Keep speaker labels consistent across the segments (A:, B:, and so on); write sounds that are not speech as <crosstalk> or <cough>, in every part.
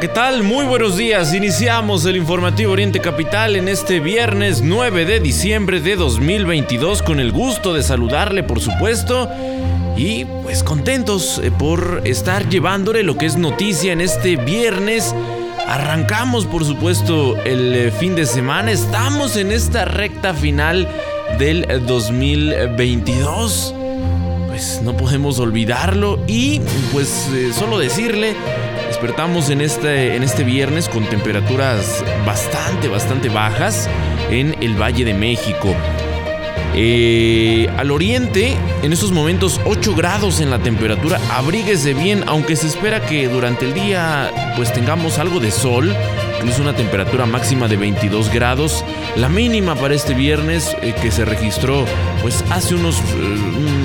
A: ¿Qué tal? Muy buenos días. Iniciamos el informativo Oriente Capital en este viernes 9 de diciembre de 2022 con el gusto de saludarle, por supuesto. Y pues contentos eh, por estar llevándole lo que es noticia en este viernes. Arrancamos, por supuesto, el eh, fin de semana. Estamos en esta recta final del 2022. Pues no podemos olvidarlo y pues eh, solo decirle Despertamos en este, en este viernes con temperaturas bastante, bastante bajas en el Valle de México. Eh, al oriente, en estos momentos 8 grados en la temperatura, abríguese bien, aunque se espera que durante el día pues tengamos algo de sol, incluso una temperatura máxima de 22 grados. La mínima para este viernes eh, que se registró pues hace unos eh,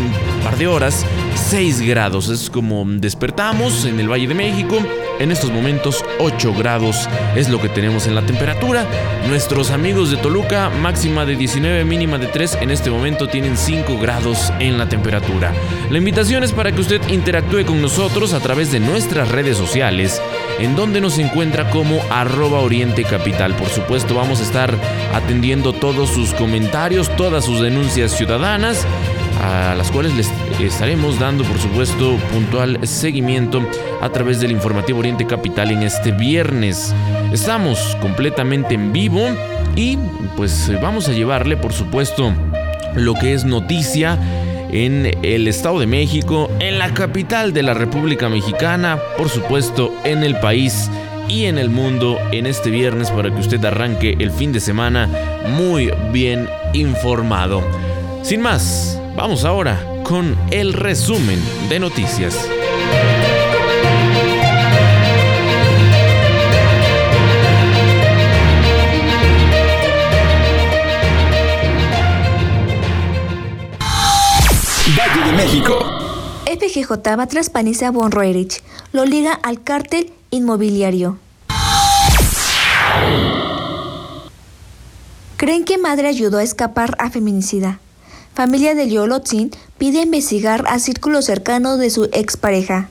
A: de horas, 6 grados. Es como despertamos en el Valle de México. En estos momentos 8 grados es lo que tenemos en la temperatura. Nuestros amigos de Toluca, máxima de 19, mínima de 3, en este momento tienen 5 grados en la temperatura. La invitación es para que usted interactúe con nosotros a través de nuestras redes sociales, en donde nos encuentra como arroba Oriente Capital. Por supuesto, vamos a estar atendiendo todos sus comentarios, todas sus denuncias ciudadanas a las cuales les estaremos dando, por supuesto, puntual seguimiento a través del informativo Oriente Capital en este viernes. Estamos completamente en vivo y pues vamos a llevarle, por supuesto, lo que es noticia en el Estado de México, en la capital de la República Mexicana, por supuesto, en el país y en el mundo en este viernes para que usted arranque el fin de semana muy bien informado. Sin más, Vamos ahora con el resumen de noticias.
B: Valle de México.
C: FGJ va tras Panisa Von Roerich. Lo liga al cártel inmobiliario. ¿Creen que madre ayudó a escapar a feminicida? Familia de Yolotzin pide investigar a círculo cercano de su expareja.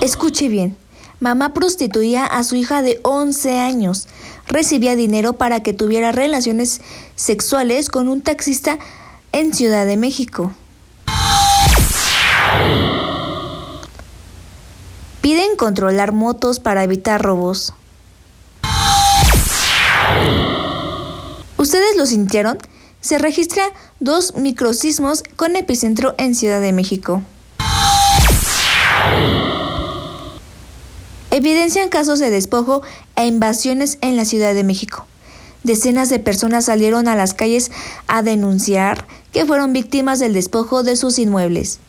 C: Escuche bien. Mamá prostituía a su hija de 11 años. Recibía dinero para que tuviera relaciones sexuales con un taxista en Ciudad de México. Piden controlar motos para evitar robos. ¿Ustedes lo sintieron? Se registra dos microsismos con epicentro en Ciudad de México. Evidencian casos de despojo e invasiones en la Ciudad de México. Decenas de personas salieron a las calles a denunciar que fueron víctimas del despojo de sus inmuebles.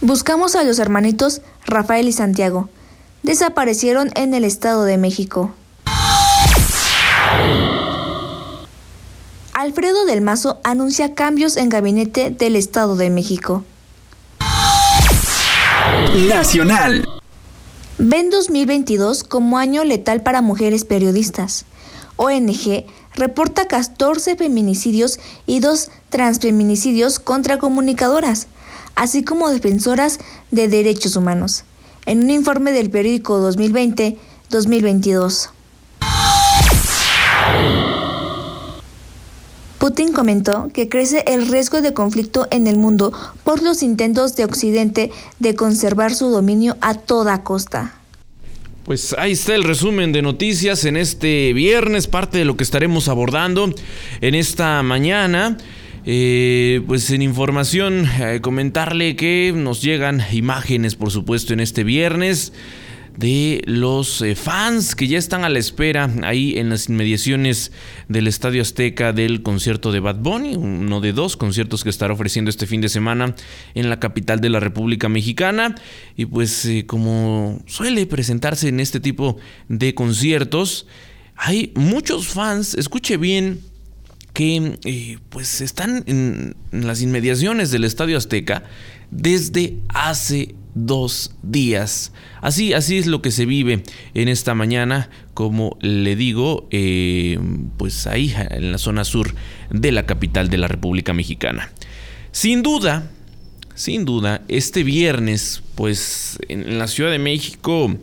C: Buscamos a los hermanitos Rafael y Santiago, desaparecieron en el Estado de México. Alfredo del Mazo anuncia cambios en gabinete del Estado de México.
B: Nacional.
C: Ven 2022 como año letal para mujeres periodistas. ONG reporta 14 feminicidios y 2 transfeminicidios contra comunicadoras, así como defensoras de derechos humanos en un informe del periódico 2020-2022. Putin comentó que crece el riesgo de conflicto en el mundo por los intentos de Occidente de conservar su dominio a toda costa.
A: Pues ahí está el resumen de noticias en este viernes, parte de lo que estaremos abordando en esta mañana. Eh, pues en información, eh, comentarle que nos llegan imágenes, por supuesto, en este viernes de los eh, fans que ya están a la espera ahí en las inmediaciones del Estadio Azteca del concierto de Bad Bunny, uno de dos conciertos que estará ofreciendo este fin de semana en la capital de la República Mexicana. Y pues eh, como suele presentarse en este tipo de conciertos, hay muchos fans, escuche bien, que eh, pues están en, las inmediaciones del Estadio Azteca desde hace dos días. Así, así es lo que se vive en esta mañana, como le digo, eh, pues ahí en la zona sur de la capital de la República Mexicana. Sin duda, sin duda, este viernes, pues en la Ciudad de México,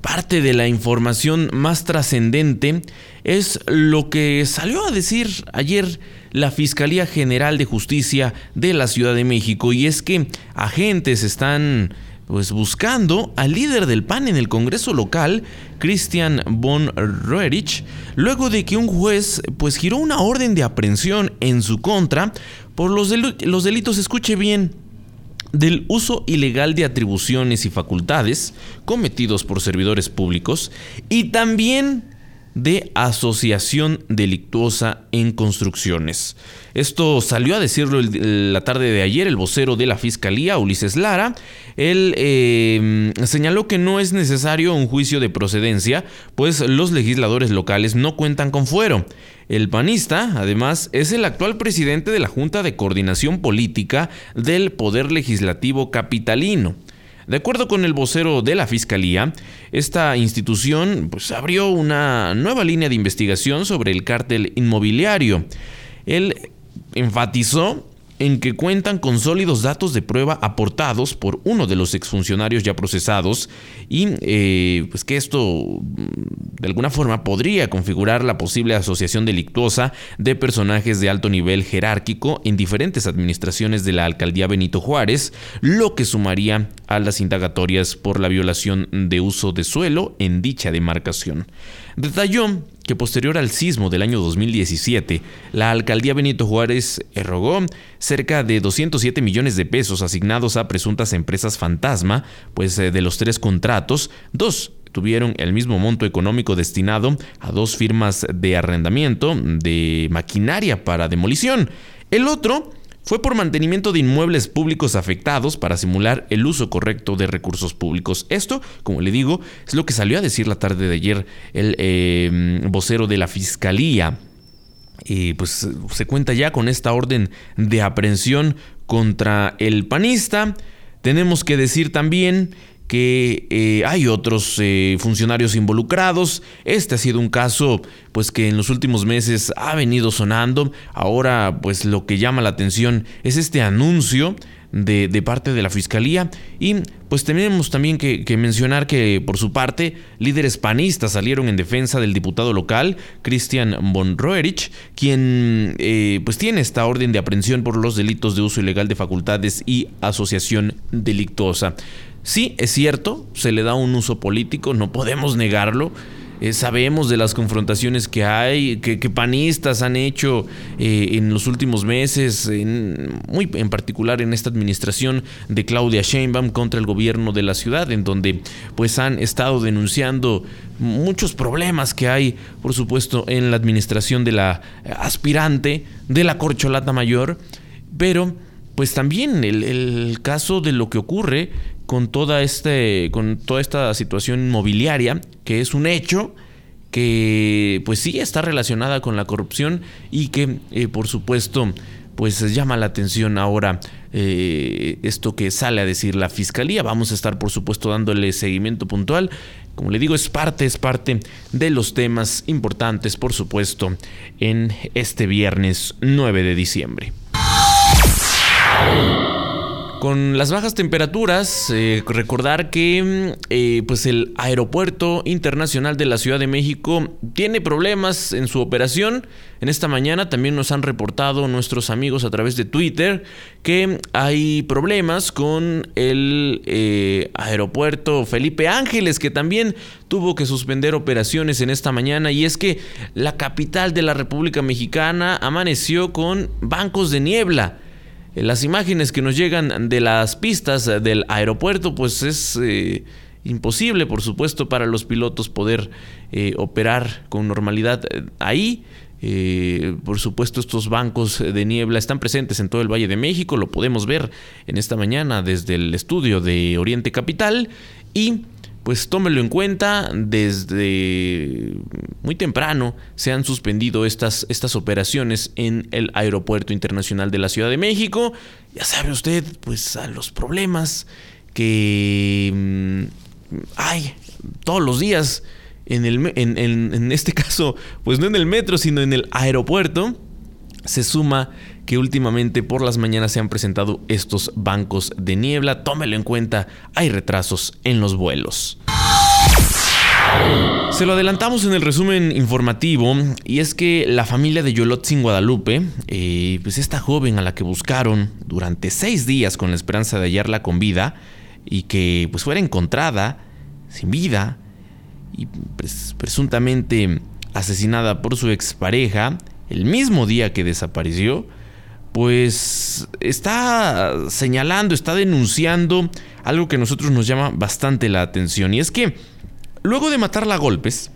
A: parte de la información más trascendente es lo que salió a decir ayer la Fiscalía General de Justicia de la Ciudad de México y es que agentes están pues buscando al líder del PAN en el Congreso local, Christian von Roerich, luego de que un juez pues giró una orden de aprehensión en su contra por los, los delitos, escuche bien, del uso ilegal de atribuciones y facultades cometidos por servidores públicos y también de asociación delictuosa en construcciones. Esto salió a decirlo la tarde de ayer el vocero de la Fiscalía, Ulises Lara. Él eh, señaló que no es necesario un juicio de procedencia, pues los legisladores locales no cuentan con fuero. El panista, además, es el actual presidente de la Junta de Coordinación Política del Poder Legislativo Capitalino. De acuerdo con el vocero de la Fiscalía, esta institución pues, abrió una nueva línea de investigación sobre el cártel inmobiliario. Él enfatizó en que cuentan con sólidos datos de prueba aportados por uno de los exfuncionarios ya procesados y eh, pues que esto mm, de alguna forma podría configurar la posible asociación delictuosa de personajes de alto nivel jerárquico en diferentes administraciones de la alcaldía Benito Juárez, lo que sumaría a las indagatorias por la violación de uso de suelo en dicha demarcación. Detalló que posterior al sismo del año 2017, la alcaldía Benito Juárez erogó cerca de 207 millones de pesos asignados a presuntas empresas fantasma, pues eh, de los tres contratos, dos tuvieron el mismo monto económico destinado a dos firmas de arrendamiento de maquinaria para demolición. El otro fue por mantenimiento de inmuebles públicos afectados para simular el uso correcto de recursos públicos. Esto, como le digo, es lo que salió a decir la tarde de ayer el eh, vocero de la Fiscalía. Y pues se cuenta ya con esta orden de aprehensión contra el panista. Tenemos que decir también que eh, hay otros eh, funcionarios involucrados. Este ha sido un caso pues que en los últimos meses ha venido sonando. Ahora pues lo que llama la atención es este anuncio de, parte de la fiscalía y pues tenemos también que, mencionar que por su parte líderes panistas salieron en defensa del diputado local Christian von Roerich quien eh, pues tiene esta orden de aprehensión por los delitos de uso ilegal de facultades y asociación delictuosa Sí, es cierto, se le da un uso político, no podemos negarlo. Eh, sabemos de las confrontaciones que hay, que, panistas han hecho eh, en los últimos meses, en, muy en particular en esta administración de Claudia Sheinbaum contra el gobierno de la ciudad, en donde pues han estado denunciando muchos problemas que hay, por supuesto, en la administración de la aspirante de la corcholata mayor, pero pues también el, el caso de lo que ocurre con toda, este, con toda esta situación inmobiliaria, que es un hecho que pues sí está relacionada con la corrupción y que eh, por supuesto pues llama la atención ahora eh, esto que sale a decir la fiscalía. Vamos a estar por supuesto dándole seguimiento puntual. Como le digo, es parte, es parte de los temas importantes, por supuesto, en este viernes 9 de diciembre. Con las bajas temperaturas, eh, recordar que mm, eh, pues el Aeropuerto Internacional de la Ciudad de México tiene problemas en su operación. En esta mañana también nos han reportado nuestros amigos a través de Twitter que hay problemas con el eh, aeropuerto Felipe Ángeles, que también tuvo que suspender operaciones en esta mañana. Y es que la capital de la República Mexicana amaneció con bancos de niebla. Las imágenes que nos llegan de las pistas del aeropuerto, pues es eh, imposible, por supuesto, para los pilotos poder eh, operar con normalidad ahí. Eh, por supuesto, estos bancos de niebla están presentes en todo el Valle de México, lo podemos ver en esta mañana desde el estudio de Oriente Capital y pues tómelo en cuenta, desde muy temprano se han suspendido estas, estas operaciones en el Aeropuerto Internacional de la Ciudad de México. Ya sabe usted, pues a los problemas que mm, hay todos los días en, el, en, este <laughs> caso, pues no en el metro, sino en el aeropuerto, se suma que últimamente por las mañanas se han presentado estos bancos de niebla. Tómelo en cuenta, hay retrasos en los vuelos. Se lo adelantamos en el resumen informativo y es que la familia de Yolotzin Guadalupe, eh, pues esta joven a la que buscaron durante seis días con la esperanza de hallarla con vida y que pues fuera encontrada sin vida, y presuntamente asesinada por su expareja el mismo día que desapareció, pues está señalando, está denunciando algo que a nosotros nos llama bastante la atención. Y es que luego de matarla a golpes,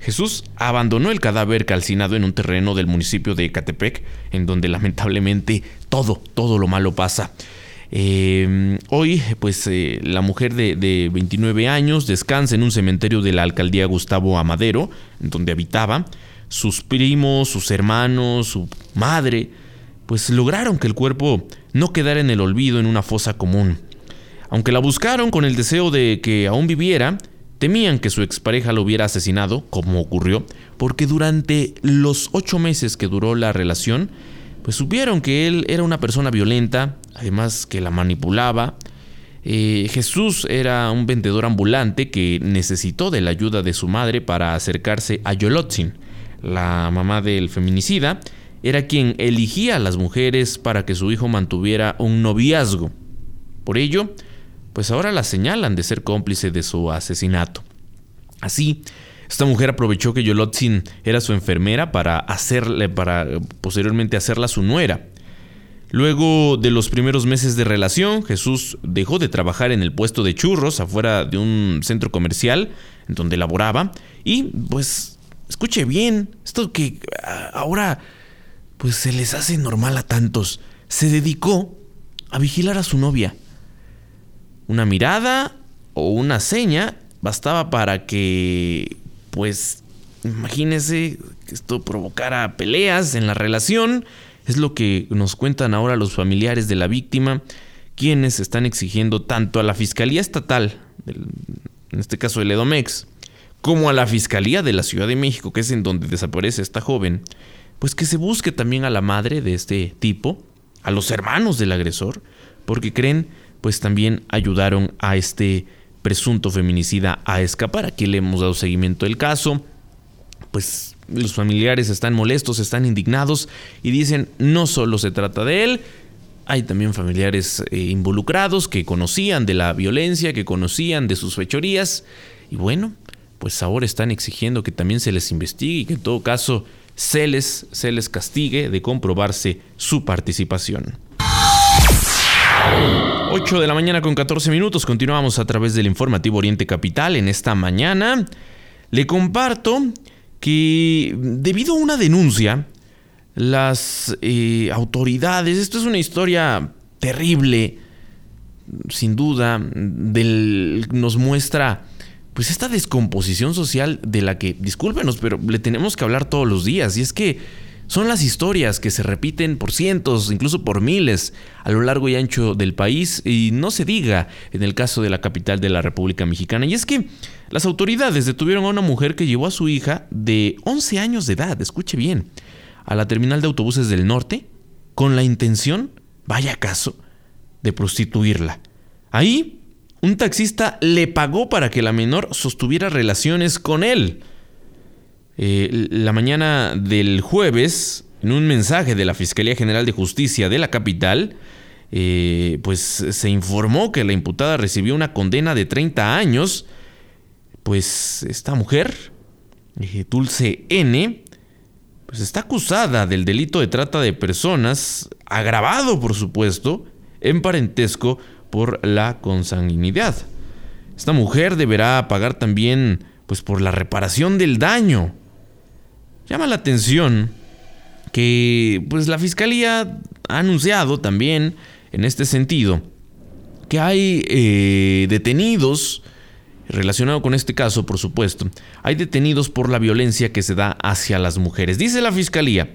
A: Jesús abandonó el cadáver calcinado en un terreno del municipio de Ecatepec, en donde <laughs> lamentablemente todo, todo lo malo pasa. Em, hoy, pues eh, la mujer de, 29 años descansa en un cementerio de la alcaldía Gustavo Amadero, en donde habitaba. Sus primos, sus hermanos, su madre, pues lograron que el cuerpo no quedara en el olvido en una fosa común. Aunque la buscaron con el deseo de que aún viviera, temían que su expareja lo hubiera asesinado, como ocurrió, porque durante los ocho meses que duró la relación, pues supieron que él era una persona violenta, además que la manipulaba. Eh, Jesús era un vendedor ambulante que necesitó de la ayuda de su madre para acercarse a Yolotzin, la mamá del feminicida, era quien eligía a las mujeres para que su hijo mantuviera un noviazgo. Por ello, pues ahora la señalan de ser cómplice de su asesinato. Así, esta mujer aprovechó que Yolotzin era su enfermera para hacerle, para posteriormente hacerla su nuera. Luego de los primeros meses de relación, Jesús dejó de trabajar en el puesto de churros afuera de un centro comercial en donde laboraba y pues escuche bien, esto que ahora pues se les hace normal a tantos, se dedicó a vigilar a su novia. Una mirada o una seña bastaba para que pues imagínese que esto provocara peleas en la relación. Es lo que nos cuentan ahora los familiares de la víctima, quienes están exigiendo tanto a la Fiscalía Estatal, en este caso el Edomex, como a la Fiscalía de la Ciudad de México, que es en donde desaparece esta joven, pues que se busque también a la madre de este tipo, a los hermanos del agresor, porque creen pues también ayudaron a este presunto feminicida a escapar. Aquí le hemos dado seguimiento del caso. Pues los familiares están molestos, están indignados y dicen no solo se trata de él, hay también familiares eh, involucrados que conocían de la violencia, que conocían de sus fechorías y bueno, pues ahora están exigiendo que también se les investigue y que en todo caso se les, se les castigue de comprobarse su participación. 8 de la mañana con 14 minutos. Continuamos a través del informativo Oriente Capital. En esta mañana le comparto que debido a una denuncia, las eh, autoridades, esto es una historia terrible, sin duda, del, nos muestra pues esta descomposición social de la que, discúlpenos, pero le tenemos que hablar todos los días. Y es que son las historias que se repiten por cientos, incluso por miles, a lo largo y ancho del país, y no se diga en el caso de la capital de la República Mexicana. Y es que las autoridades detuvieron a una mujer que llevó a su hija de 11 años de edad, escuche bien, a la terminal de autobuses del norte, con la intención, vaya caso, de prostituirla. Ahí, un taxista le pagó para que la menor sostuviera relaciones con él. Eh, la mañana del jueves, en un mensaje de la Fiscalía General de Justicia de la capital, eh, pues se informó que la imputada recibió una condena de 30 años. Pues esta mujer, eh, Dulce N, pues está acusada del delito de trata de personas, agravado por supuesto, en parentesco por la consanguinidad. esta mujer deberá pagar también pues por la reparación del daño. Llama la atención que pues la fiscalía ha anunciado también en este sentido que hay eh, detenidos relacionado con este caso, por supuesto, hay detenidos por la violencia que se da hacia las mujeres. Dice la fiscalía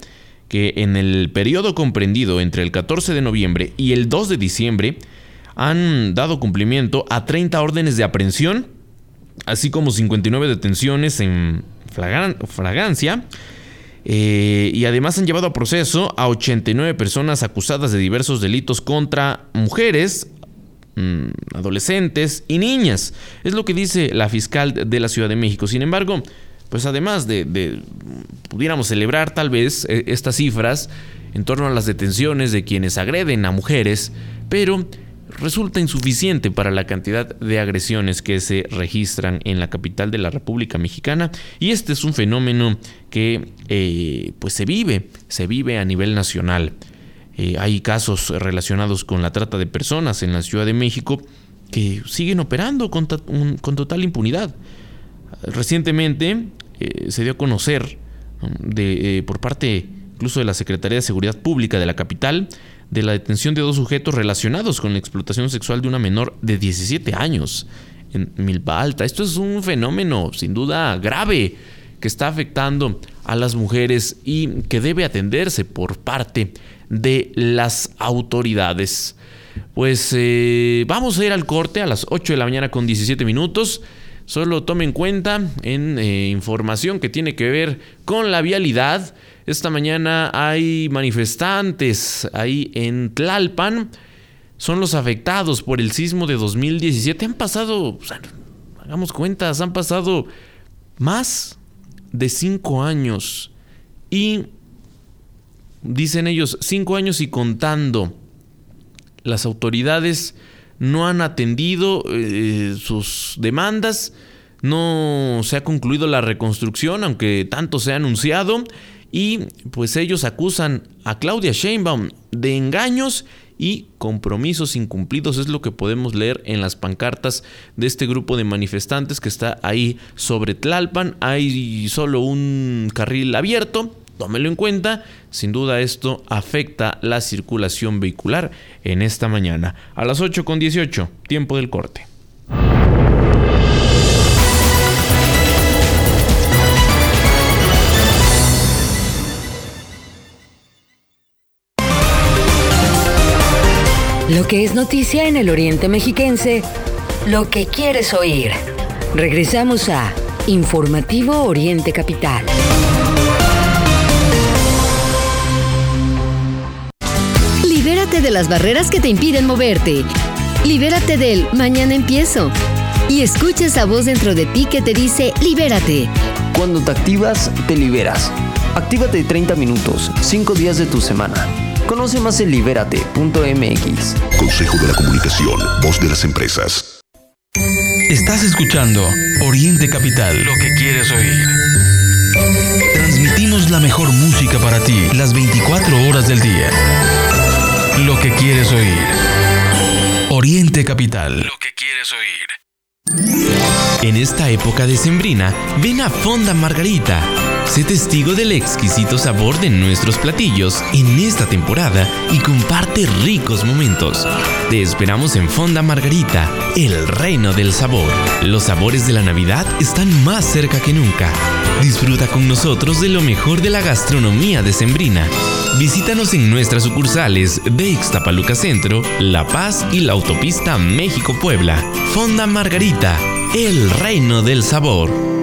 A: que en el periodo comprendido entre el 14 de noviembre y el 2 de diciembre han dado cumplimiento a 30 órdenes de aprehensión, así como 59 detenciones en fragancia. Eh, y además han llevado a proceso a 89 personas acusadas de diversos delitos contra mujeres, mm, adolescentes y niñas. Es lo que dice la fiscal de la Ciudad de México. Sin embargo, pues además de, pudiéramos celebrar tal vez eh, estas cifras en torno a las detenciones de quienes agreden a mujeres, pero resulta insuficiente para la cantidad de agresiones que se registran en la capital de la República Mexicana y este es un fenómeno que eh, pues se vive, se vive a nivel nacional. Eh, hay casos relacionados con la trata de personas en la Ciudad de México que siguen operando con, total impunidad. Recientemente eh, se dio a conocer de, por parte incluso de la Secretaría de Seguridad Pública de la capital de la detención de dos sujetos relacionados con la explotación sexual de una menor de 17 años en Milpa Alta. Esto es un fenómeno sin duda grave que está afectando a las mujeres y que debe atenderse por parte de las autoridades. Pues eh, vamos a ir al corte a las 8 de la mañana con 17 minutos. Solo tome en cuenta en eh, información que tiene que ver con la vialidad. Esta mañana hay manifestantes ahí en Tlalpan. Son los afectados por el sismo de 2017. Han pasado, hagamos cuentas, han pasado más de cinco años. Y dicen ellos, cinco años y contando. Las autoridades no han atendido eh, sus demandas. No se ha concluido la reconstrucción, aunque tanto se ha anunciado y pues ellos acusan a Claudia Sheinbaum de engaños y compromisos incumplidos. Es lo que podemos leer en las pancartas de este grupo de manifestantes que está ahí sobre Tlalpan. Hay solo un carril abierto. Tómelo en cuenta, sin duda esto afecta la circulación vehicular en esta mañana. A las 8 con 18, tiempo del corte.
D: Lo que es noticia en el Oriente Mexiquense, lo que quieres oír. Regresamos a Informativo Oriente Capital.
E: Libérate de las barreras que te impiden moverte. Libérate del mañana empiezo. Y escucha esa voz dentro de ti que te dice libérate.
F: Cuando te activas, te liberas. Actívate 30 minutos, 5 días de tu semana. Conoce más en libérate.mx.
G: Consejo de la Comunicación, voz de las empresas.
H: Estás escuchando Oriente Capital. Lo que quieres oír. Transmitimos la mejor música para ti las 24 horas del día. Lo que quieres oír. Oriente Capital. Lo que quieres oír.
A: En esta época decembrina, ven a Fonda Margarita Sé testigo del exquisito sabor de nuestros platillos en esta temporada y comparte ricos momentos. Te esperamos en Fonda Margarita, el reino del sabor. Los sabores de la Navidad están más cerca que nunca. Disfruta con nosotros de lo mejor de la gastronomía decembrina. Visítanos en nuestras sucursales de Ixtapaluca Centro, La Paz y la autopista México-Puebla. Fonda Margarita, el reino del sabor.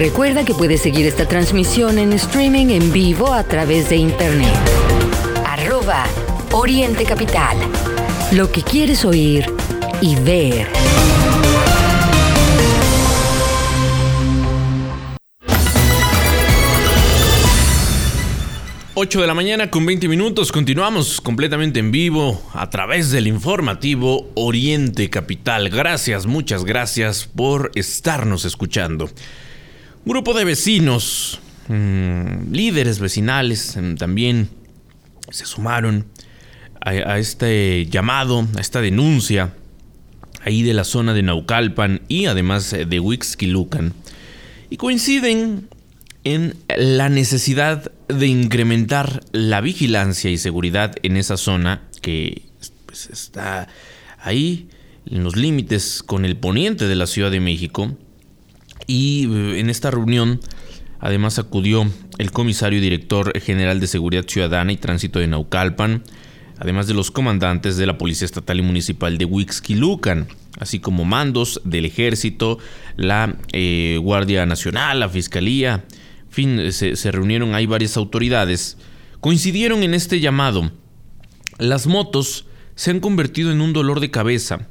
D: Recuerda que puedes seguir esta transmisión en streaming en vivo a través de internet. Arroba Oriente Capital. Lo que quieres oír y ver.
A: 8 de la mañana con 20 minutos. Continuamos completamente en vivo a través del informativo Oriente Capital. Gracias, muchas gracias por estarnos escuchando. Un grupo de vecinos, mm, líderes vecinales mm, también se sumaron a, este llamado, a esta denuncia ahí de la zona de Naucalpan y además de Huixquilucan. Y coinciden en la necesidad de incrementar la vigilancia y seguridad en esa zona que pues, está ahí en los límites con el poniente de la Ciudad de México. Y eh, en esta reunión además acudió el comisario y director general de Seguridad Ciudadana y Tránsito de Naucalpan, además de los comandantes de la Policía Estatal y Municipal de Huixquilucan, así como mandos del Ejército, la eh, Guardia Nacional, la Fiscalía, fin, se, se reunieron, hay varias autoridades, coincidieron en este llamado. Las motos se han convertido en un dolor de cabeza.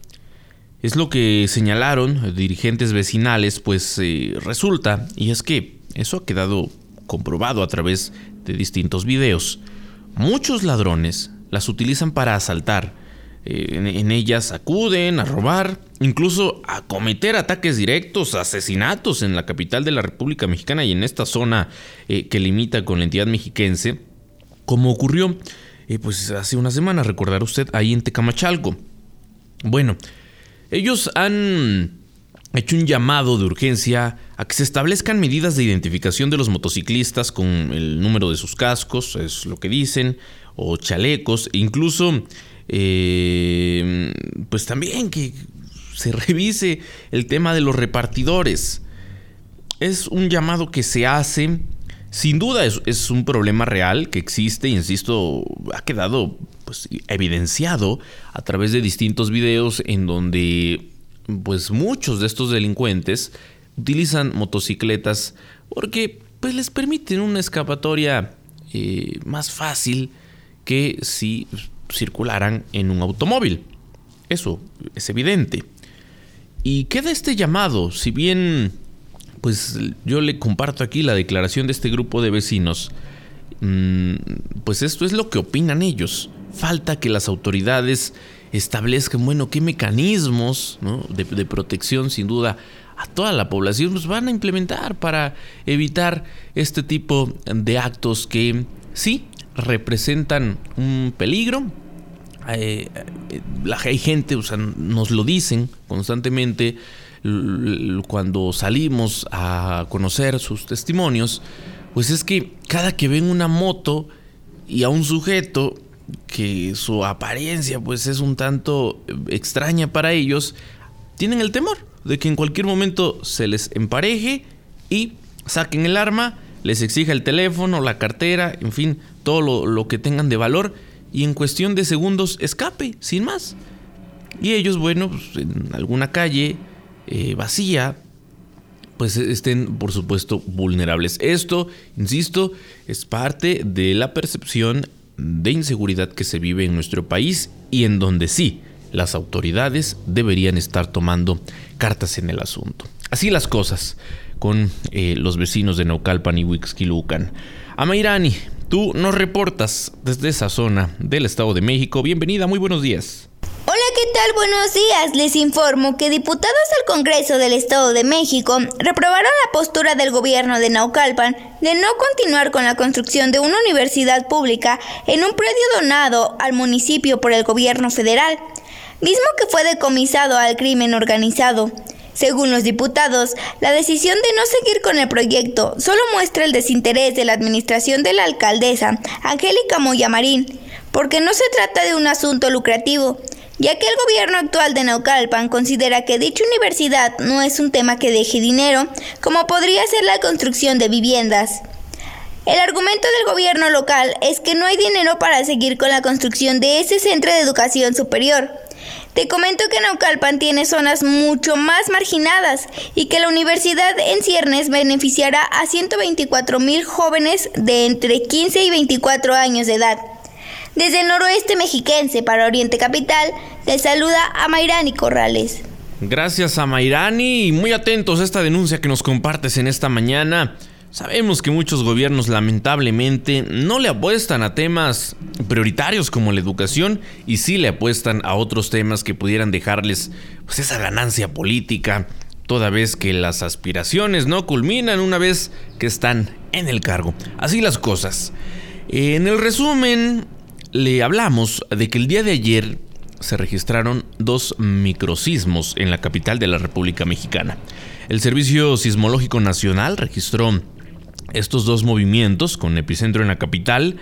A: Es lo que señalaron dirigentes vecinales, pues eh, resulta, y es que eso ha quedado comprobado a través de distintos videos. Muchos ladrones las utilizan para asaltar, eh, en, ellas acuden a robar, incluso a cometer ataques directos, asesinatos en la capital de la República Mexicana y en esta zona eh, que limita con la entidad mexiquense, como ocurrió pues hace una semana, recordará usted, ahí en Tecamachalco. Bueno, ellos han hecho un llamado de urgencia a que se establezcan medidas de identificación de los motociclistas con el número de sus cascos, es lo que dicen, o chalecos, incluso eh, pues también que se revise el tema de los repartidores. Es un llamado que se hace, sin duda es, un problema real que existe, insisto, ha quedado pues, evidenciado a través de distintos videos en donde pues muchos de estos delincuentes utilizan motocicletas porque pues les permiten una escapatoria eh, más fácil que si circularan en un automóvil. Eso es evidente. Y queda este llamado, si bien pues yo le comparto aquí la declaración de este grupo de vecinos, mm, pues esto es lo que opinan ellos. Falta que las autoridades establezcan, bueno, qué mecanismos de, protección sin duda a toda la población pues van a implementar para evitar este tipo de actos que sí representan un peligro. Eh, eh, hay gente, o sea, nos lo dicen constantemente cuando salimos a conocer sus testimonios, pues es que cada que ven una moto y a un sujeto que su apariencia pues es un tanto extraña para ellos, tienen el temor de que en cualquier momento se les empareje y saquen el arma, les exija el teléfono, la cartera, en fin, todo lo, que tengan de valor y en cuestión de segundos escape, sin más. Y ellos, bueno, pues, en alguna calle eh, vacía, pues estén, por supuesto, vulnerables. Esto, insisto, es parte de la percepción de inseguridad que se vive en nuestro país y en donde sí, las autoridades deberían estar tomando cartas en el asunto. Así las cosas con eh, los vecinos de Naucalpan y Huixquilucan. Amairani, Tú nos reportas desde esa zona del Estado de México. Bienvenida, muy buenos días.
I: Hola, ¿qué tal? Buenos días. Les informo que diputados del Congreso del Estado de México reprobaron la postura del gobierno de Naucalpan de no continuar con la construcción de una universidad pública en un predio donado al municipio por el gobierno federal, mismo que fue decomisado al crimen organizado. Según los diputados, la decisión de no seguir con el proyecto solo muestra el desinterés de la administración de la alcaldesa, Angélica Moyamarín, porque no se trata de un asunto lucrativo, ya que el gobierno actual de Naucalpan considera que dicha universidad no es un tema que deje dinero, como podría ser la construcción de viviendas. El argumento del gobierno local es que no hay dinero para seguir con la construcción de ese centro de educación superior, te comento que Naucalpan tiene zonas mucho más marginadas y que la Universidad en Ciernes beneficiará a 124 mil jóvenes de entre 15 y 24 años de edad. Desde el noroeste mexiquense para Oriente Capital, te saluda a Mayrani Corrales.
A: Gracias a Mayrani y muy atentos a esta denuncia que nos compartes en esta mañana. Sabemos que muchos gobiernos lamentablemente no le apuestan a temas prioritarios como la educación y sí le apuestan a otros temas que pudieran dejarles pues esa ganancia política, toda vez que las aspiraciones no culminan una vez que están en el cargo. Así las cosas. En el resumen le hablamos de que el día de ayer se registraron dos microsismos en la capital de la República Mexicana. El Servicio Sismológico Nacional registró estos dos movimientos con epicentro en la capital.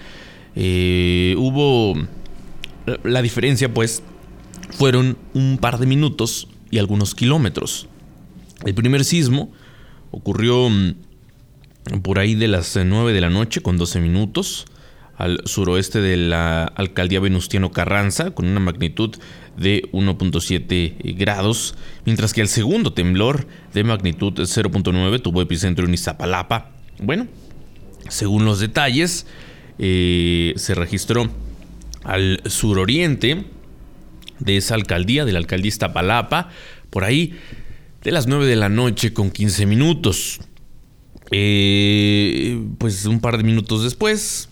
A: Eh, hubo... La diferencia pues fueron un par de minutos y algunos kilómetros. El primer sismo ocurrió mm, por ahí de las 9 de la noche con 12 minutos al suroeste de la alcaldía Venustiano Carranza con una magnitud de 1.7 grados, mientras que el segundo temblor de magnitud 0.9 tuvo epicentro en Iztapalapa bueno, según los detalles, eh, se registró al suroriente de esa alcaldía, de la alcaldía Iztapalapa, por ahí de las 9 de la noche con 15 minutos. Eh, pues un par de minutos después,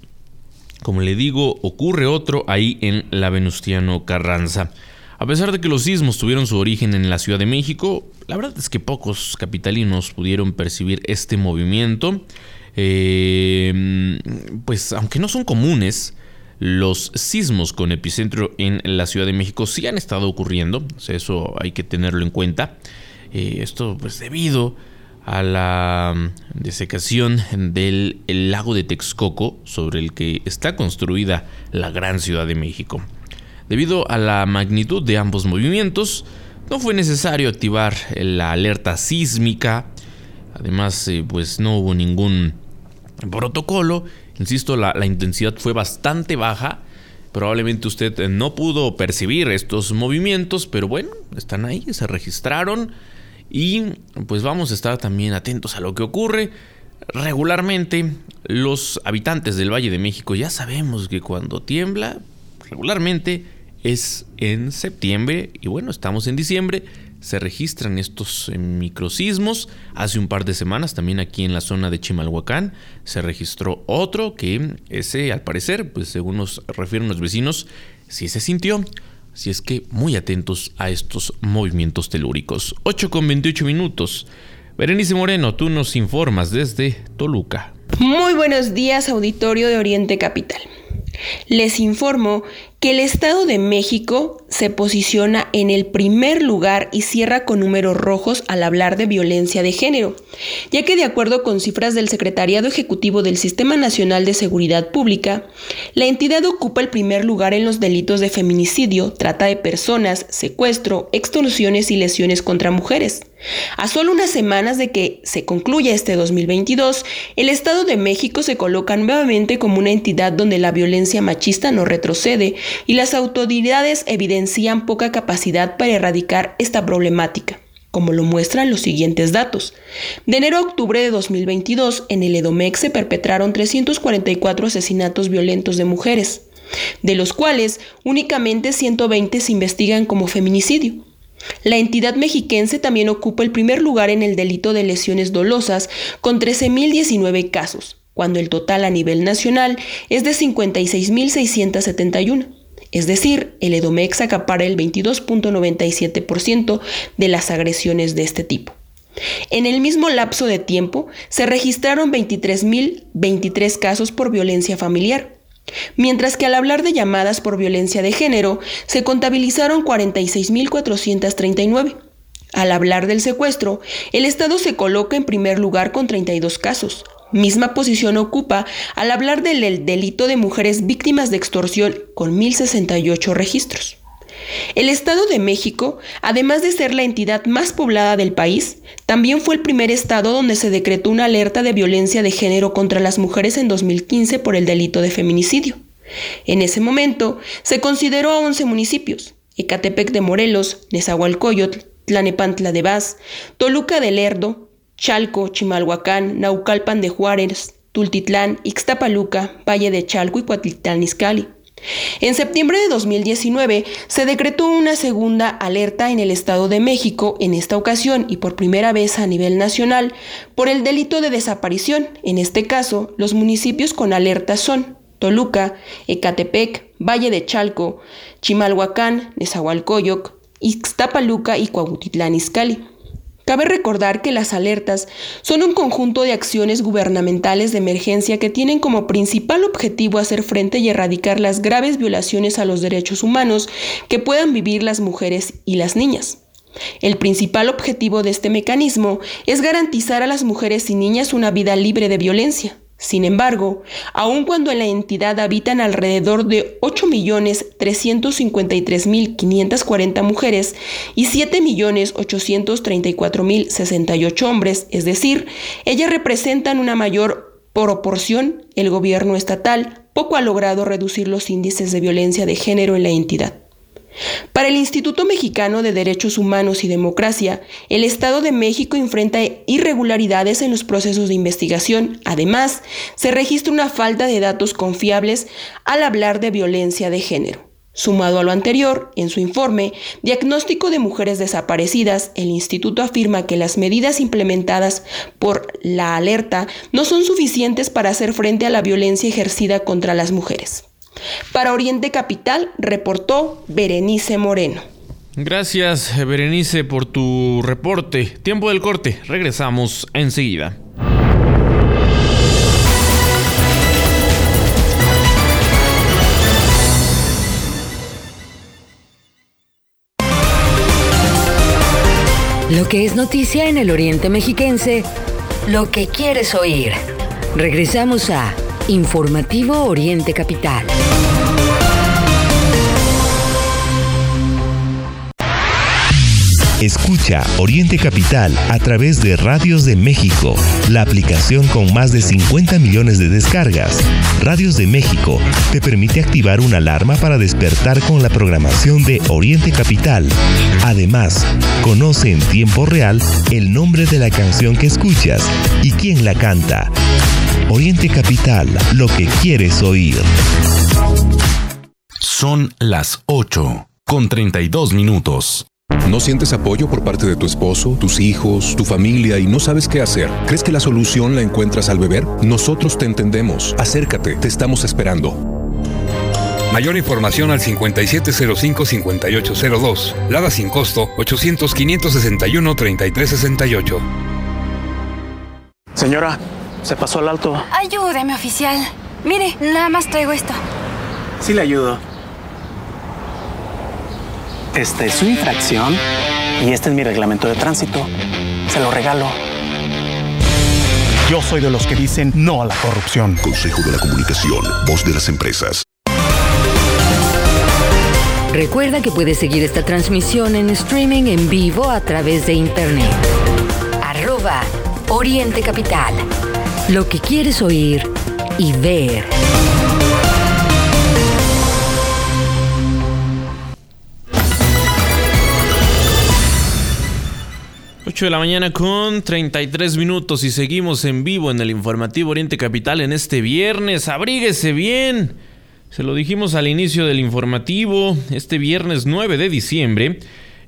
A: como le digo, ocurre otro ahí en la Venustiano Carranza. A pesar de que los sismos tuvieron su origen en la Ciudad de México, la verdad es que pocos capitalinos pudieron percibir este movimiento. Eh, pues aunque no son comunes, los sismos con epicentro en la Ciudad de México sí han estado ocurriendo, eso hay que tenerlo en cuenta. Eh, esto pues debido a la desecación del lago de Texcoco sobre el que está construida la gran Ciudad de México. Debido a la magnitud de ambos movimientos, no fue necesario activar la alerta sísmica. Además, eh, pues no hubo ningún protocolo. Insisto, la, la, intensidad fue bastante baja. Probablemente usted no pudo percibir estos movimientos, pero bueno, están ahí, se registraron. Y pues vamos a estar también atentos a lo que ocurre. Regularmente, los habitantes del Valle de México ya sabemos que cuando tiembla, regularmente es en septiembre y bueno, estamos en diciembre. Se registran estos eh, microsismos. Hace un par de semanas también aquí en la zona de Chimalhuacán se registró otro que ese al parecer, pues según nos refieren los vecinos, sí se sintió. Así es que muy atentos a estos movimientos telúricos. 8 con 28 minutos. Berenice Moreno, tú nos informas desde Toluca.
J: Muy buenos días, auditorio de Oriente Capital. Les informo que el Estado de México se posiciona en el primer lugar y cierra con números rojos al hablar de violencia de género, ya que de acuerdo con cifras del Secretariado Ejecutivo del Sistema Nacional de Seguridad Pública, la entidad ocupa el primer lugar en los delitos de feminicidio, trata de personas, secuestro, extorsiones y lesiones contra mujeres. A solo unas semanas de que se concluya este 2022, el Estado de México se coloca nuevamente como una entidad donde la violencia machista no retrocede y las autoridades evidencian poca capacidad para erradicar esta problemática como lo muestran los siguientes datos. De enero a octubre de 2022, en el Edomex se perpetraron 344 asesinatos violentos de mujeres, de los cuales únicamente 120 se investigan como feminicidio. La entidad mexiquense también ocupa el primer lugar en el delito de lesiones dolosas, con 13.019 casos, cuando el total a nivel nacional es de 56.671. Es decir, el Edomex acapara el 22.97% de las agresiones de este tipo. En el mismo lapso de tiempo, se registraron 23.023 casos por violencia familiar, mientras que al hablar de llamadas por violencia de género, se contabilizaron 46.439. Al hablar del secuestro, el Estado se coloca en primer lugar con 32 casos, Misma posición ocupa al hablar del delito de mujeres víctimas de extorsión con 1.068 registros. El Estado de México, además de ser la entidad más poblada del país, también fue el primer estado donde se decretó una alerta de violencia de género contra las mujeres en 2015 por el delito de feminicidio. En ese momento, se consideró a 11 municipios, Ecatepec de Morelos, Nezahualcóyotl, Tlanepantla de Vaz, Toluca de Lerdo, Chalco, Chimalhuacán, Naucalpan de Juárez, Tultitlán, Ixtapaluca, Valle de Chalco y Cuatitlán Izcalli. En septiembre de 2019 se decretó una segunda alerta en el Estado de México, en esta ocasión y por primera vez a nivel nacional, por el delito de desaparición. En este caso, los municipios con alerta son Toluca, Ecatepec, Valle de Chalco, Chimalhuacán, Nezahualcóyoc, Ixtapaluca y Coahutitlán Izcalli. Cabe recordar que las alertas son un conjunto de acciones gubernamentales de emergencia que tienen como principal objetivo hacer frente y erradicar las graves violaciones a los derechos humanos que puedan vivir las mujeres y las niñas. El principal objetivo de este mecanismo es garantizar a las mujeres y niñas una vida libre de violencia, sin embargo, aun cuando en la entidad habitan alrededor de 8.353.540 mujeres y 7.834.068 hombres, es decir, ellas representan una mayor proporción, el gobierno estatal poco ha logrado reducir los índices de violencia de género en la entidad. Para el Instituto Mexicano de Derechos Humanos y Democracia, el Estado de México enfrenta irregularidades en los procesos de investigación. Además, se registra una falta de datos confiables al hablar de violencia de género. Sumado a lo anterior, en su informe Diagnóstico de Mujeres Desaparecidas, el instituto afirma que las medidas implementadas por la alerta no son suficientes para hacer frente a la violencia ejercida contra las mujeres. Para Oriente Capital reportó Berenice Moreno.
A: Gracias, Berenice, por tu reporte. Tiempo del corte. Regresamos enseguida.
D: Lo que es noticia en el Oriente Mexiquense, lo que quieres oír. Regresamos a Informativo Oriente Capital.
K: Escucha Oriente Capital a través de Radios de México, la aplicación con más de 50 millones de descargas. Radios de México te permite activar una alarma para despertar con la programación de Oriente Capital. Además, conoce en tiempo real el nombre de la canción que escuchas y quién la canta. Oriente Capital, lo que quieres oír.
H: Son las 8 con 32 minutos.
G: ¿No sientes apoyo por parte de tu esposo, tus hijos, tu familia y no sabes qué hacer? ¿Crees que la solución la encuentras al beber? Nosotros te entendemos. Acércate, te estamos esperando.
L: Mayor información al 5705-5802. Lada sin costo 800-561-3368.
M: Señora, se pasó al alto.
N: Ayúdeme, oficial. Mire, nada más traigo esto.
M: Sí le ayudo. Esta es su infracción y este es mi reglamento de tránsito. Se lo regalo. Yo soy de los que dicen no a la corrupción.
G: Consejo de la Comunicación, voz de las empresas.
D: Recuerda que puedes seguir esta transmisión en streaming en vivo a través de internet. Arroba Oriente Capital. Lo que quieres oír y ver.
A: 8 de la mañana con 33 minutos y seguimos en vivo en el informativo Oriente Capital en este viernes. Abríguese bien. Se lo dijimos al inicio del informativo, este viernes 9 de diciembre,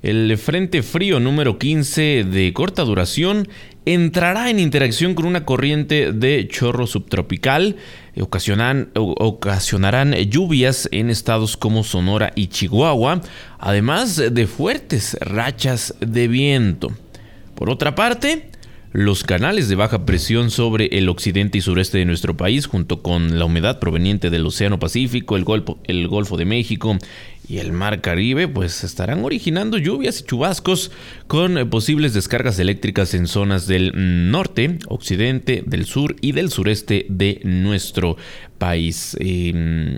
A: el Frente Frío número 15 de corta duración entrará en interacción con una corriente de chorro subtropical. Ocasionan, ocasionarán lluvias en estados como Sonora y Chihuahua, además de fuertes rachas de viento. Por otra parte, los canales de baja presión sobre el occidente y sureste de nuestro país, junto con la humedad proveniente del Océano Pacífico, el Golfo, el Golfo de México y el Mar Caribe, pues estarán originando lluvias y chubascos con eh, posibles descargas eléctricas en zonas del norte, occidente, del sur y del sureste de nuestro país. Em,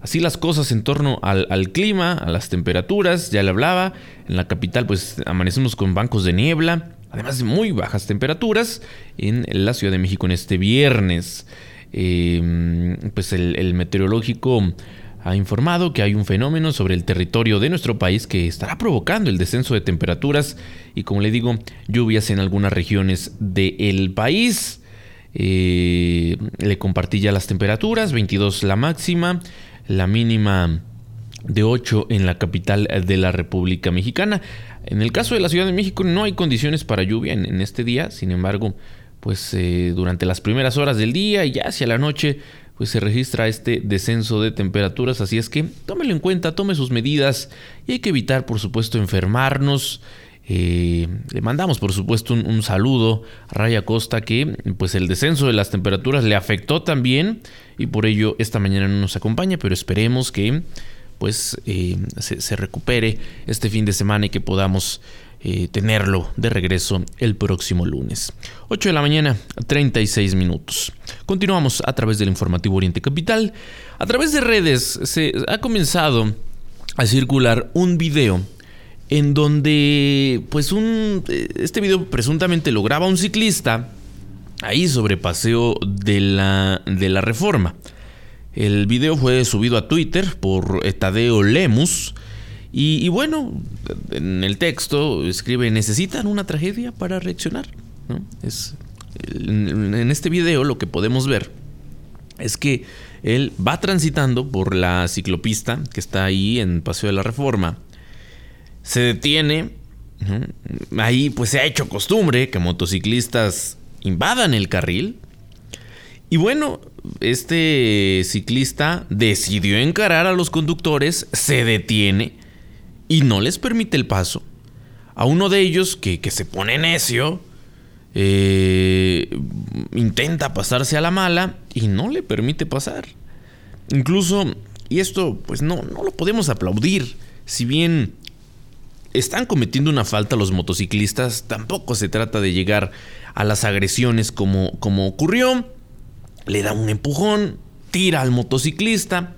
A: así las cosas en torno al, clima, a las temperaturas, ya le hablaba, en la capital pues amanecemos con bancos de niebla, además de muy bajas temperaturas en la Ciudad de México en este viernes. Eh, pues el, meteorológico ha informado que hay un fenómeno sobre el territorio de nuestro país que estará provocando el descenso de temperaturas y como le digo, lluvias en algunas regiones del país. Eh, le compartí ya las temperaturas, 22 la máxima, la mínima de 8 en la capital de la República Mexicana. En el caso de la Ciudad de México no hay condiciones para lluvia en, este día, sin embargo, pues eh, durante las primeras horas del día y ya hacia la noche pues se registra este descenso de temperaturas, así es que tómelo en cuenta, tome sus medidas y hay que evitar por supuesto enfermarnos. Eh, le mandamos por supuesto un, saludo a Raya Costa que pues el descenso de las temperaturas le afectó también y por ello esta mañana no nos acompaña, pero esperemos que pues eh, se, recupere este fin de semana y que podamos eh, tenerlo de regreso el próximo lunes. 8 de la mañana, 36 minutos. Continuamos a través del informativo Oriente Capital. A través de redes se ha comenzado a circular un video en donde pues un eh, este video presuntamente lo graba un ciclista ahí sobre paseo de la de la Reforma. El video fue subido a Twitter por Tadeo Lemus. Y, bueno, en el texto escribe, necesitan una tragedia para reaccionar. Es, en, este video lo que podemos ver es que él va transitando por la ciclopista que está ahí en Paseo de la Reforma. Se detiene. Ahí pues se ha hecho costumbre que motociclistas invadan el carril y bueno, este ciclista decidió encarar a los conductores, se detiene y no les permite el paso. A uno de ellos, que, se pone necio, eh, intenta pasarse a la mala y no le permite pasar. Incluso, y esto pues no, no lo podemos aplaudir, si bien están cometiendo una falta los motociclistas, tampoco se trata de llegar a las agresiones como, como ocurrió le da un empujón, tira al motociclista.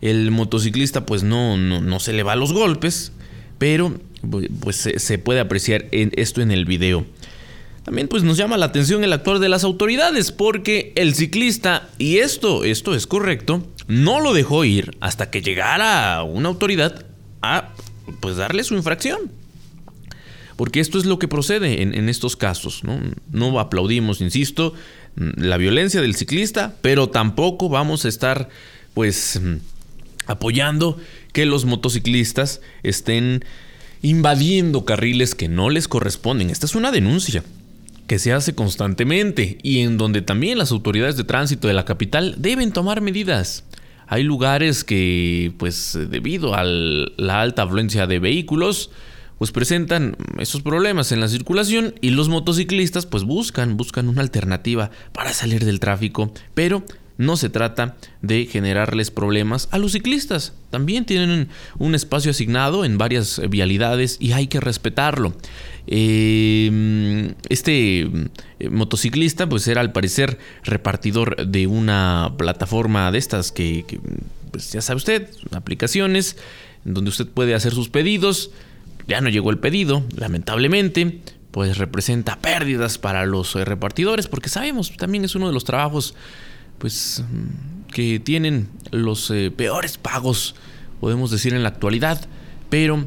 A: El motociclista pues no, no, se le va a los golpes, pero pues se, puede apreciar esto en el video. También pues nos llama la atención el actuar de las autoridades porque el ciclista, y esto, esto es correcto, no lo dejó ir hasta que llegara una autoridad a pues darle su infracción. Porque esto es lo que procede en, en estos casos. ¿no? no aplaudimos, insisto, la violencia del ciclista, pero tampoco vamos a estar pues apoyando que los motociclistas estén invadiendo carriles que no les corresponden. Esta es una denuncia que se hace constantemente y en donde también las autoridades de tránsito de la capital deben tomar medidas. Hay lugares que, pues debido a la alta afluencia de vehículos, pues presentan esos problemas en la circulación y los motociclistas pues buscan, buscan una alternativa para salir del tráfico, pero no se trata de generarles problemas a los ciclistas. También tienen un espacio asignado en varias vialidades y hay que respetarlo. Eh, este eh, motociclista pues era al parecer repartidor de una plataforma de estas que, pues ya sabe usted, aplicaciones donde usted puede hacer sus pedidos ya no llegó el pedido, lamentablemente, pues representa pérdidas para los eh, repartidores, porque sabemos, también es uno de los trabajos pues que tienen los eh, peores pagos, podemos decir en la actualidad, pero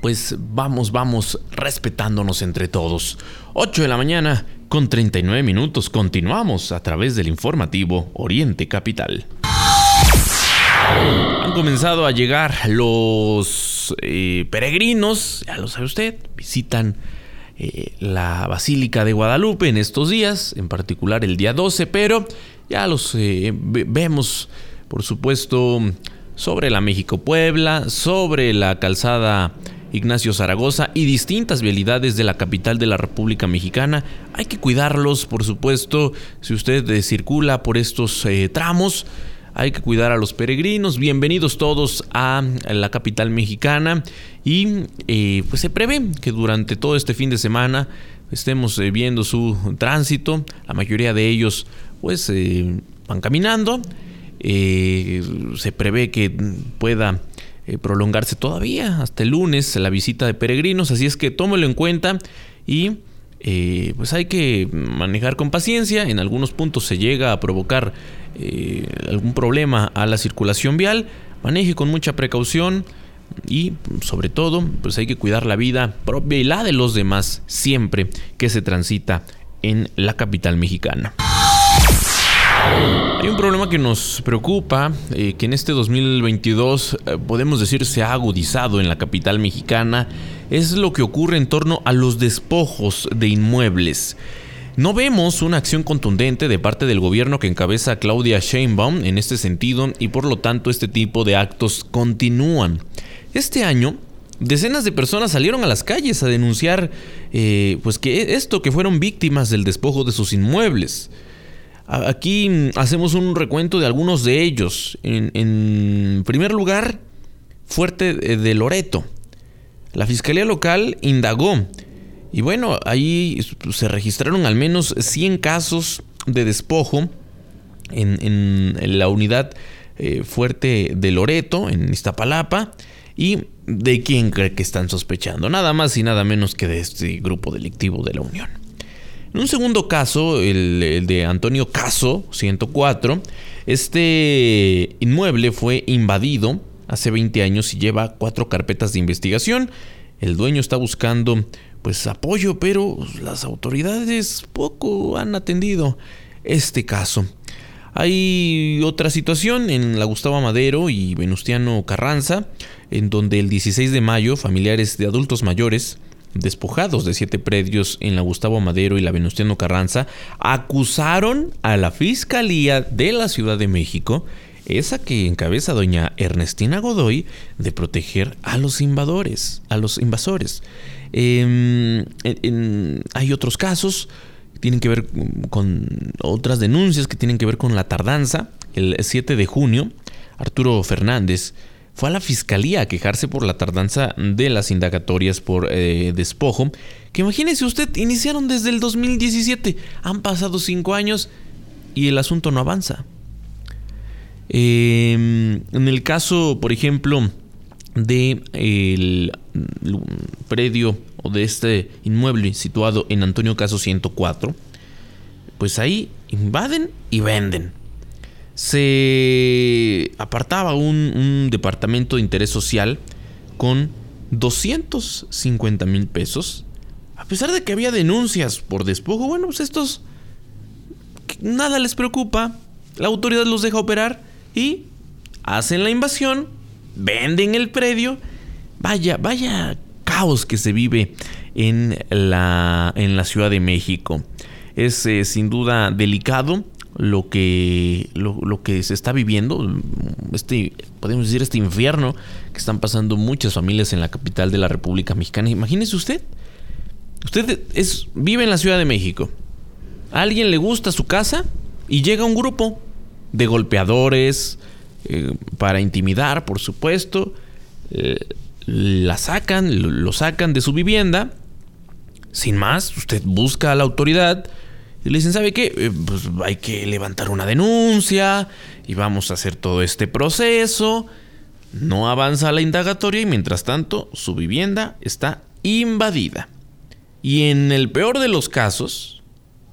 A: pues vamos, vamos respetándonos entre todos. 8 de la mañana con 39 minutos, continuamos a través del informativo Oriente Capital. Han comenzado a llegar los eh, peregrinos, ya lo sabe usted, visitan eh, la Basílica de Guadalupe en estos días, en particular el día 12, pero ya los eh, vemos, por supuesto, sobre la México-Puebla, sobre la calzada Ignacio Zaragoza y distintas vialidades de la capital de la República Mexicana. Hay que cuidarlos, por supuesto, si usted circula por estos tramos hay que cuidar a los peregrinos. Bienvenidos todos a la capital mexicana y eh, pues se prevé que durante todo este fin de semana estemos eh, viendo su tránsito. La mayoría de ellos pues eh, van caminando. se prevé que pueda prolongarse todavía hasta el lunes la visita de peregrinos, así es que tómelo en cuenta y pues hay que manejar con paciencia. En algunos puntos se llega a provocar eh, algún problema a la circulación vial, maneje con mucha precaución y sobre todo pues hay que cuidar la vida propia y la de los demás siempre que se transita en la capital mexicana. Hay un problema que nos preocupa, eh, que en este 2022 eh, podemos decir se ha agudizado en la capital mexicana, es lo que ocurre en torno a los despojos de inmuebles. No vemos una acción contundente de parte del gobierno que encabeza Claudia Sheinbaum en este sentido y por lo tanto este tipo de actos continúan. Este año, decenas de personas salieron a las calles a denunciar eh, pues que esto, que fueron víctimas del despojo de sus inmuebles. Aquí hacemos un recuento de algunos de ellos. En, primer lugar, Fuerte de Loreto. La Fiscalía Local indagó y bueno, ahí se registraron al menos 100 casos de despojo en, la unidad eh, fuerte de Loreto, en Iztapalapa. ¿Y de quién cree que están sospechando? Nada más y nada menos que de este grupo delictivo de la Unión. En un segundo caso, el, de Antonio Caso, 104, este inmueble fue invadido hace 20 años y lleva cuatro carpetas de investigación. El dueño está buscando pues apoyo, pero las autoridades poco han atendido este caso. Hay otra situación en la Gustavo Madero y Venustiano Carranza, en donde el 16 de mayo familiares de adultos mayores despojados de siete predios en la Gustavo Madero y la Venustiano Carranza acusaron a la Fiscalía de la Ciudad de México, esa que encabeza doña Ernestina Godoy, de proteger a los invadores, a los invasores. Em, hay otros casos que tienen que ver con otras denuncias que tienen que ver con la tardanza. El 7 de junio, Arturo Fernández fue a la fiscalía a quejarse por la tardanza de las indagatorias por eh, despojo, que imagínese usted, iniciaron desde el 2017, han pasado cinco años y el asunto no avanza. Em, en el caso, por ejemplo, de el predio o de este inmueble situado en Antonio Caso 104, pues ahí invaden y venden. Se apartaba un, departamento de interés social con 250 mil pesos. A pesar de que había denuncias por despojo, bueno, pues estos nada les preocupa. La autoridad los deja operar y hacen la invasión venden el predio. Vaya, vaya caos que se vive en la, en la Ciudad de México. Es eh, sin duda delicado lo que, lo, que se está viviendo, este, podemos decir, este infierno que están pasando muchas familias en la capital de la República Mexicana. Imagínese usted, usted es, vive en la Ciudad de México, a alguien le gusta su casa y llega un grupo de golpeadores, eh, para intimidar, por supuesto. Eh, la sacan, lo sacan de su vivienda. Sin más, usted busca a la autoridad y le dicen, ¿sabe qué? Eh, pues hay que levantar una denuncia y vamos a hacer todo este proceso. No avanza la indagatoria y mientras tanto su vivienda está invadida. Y en el peor de los casos,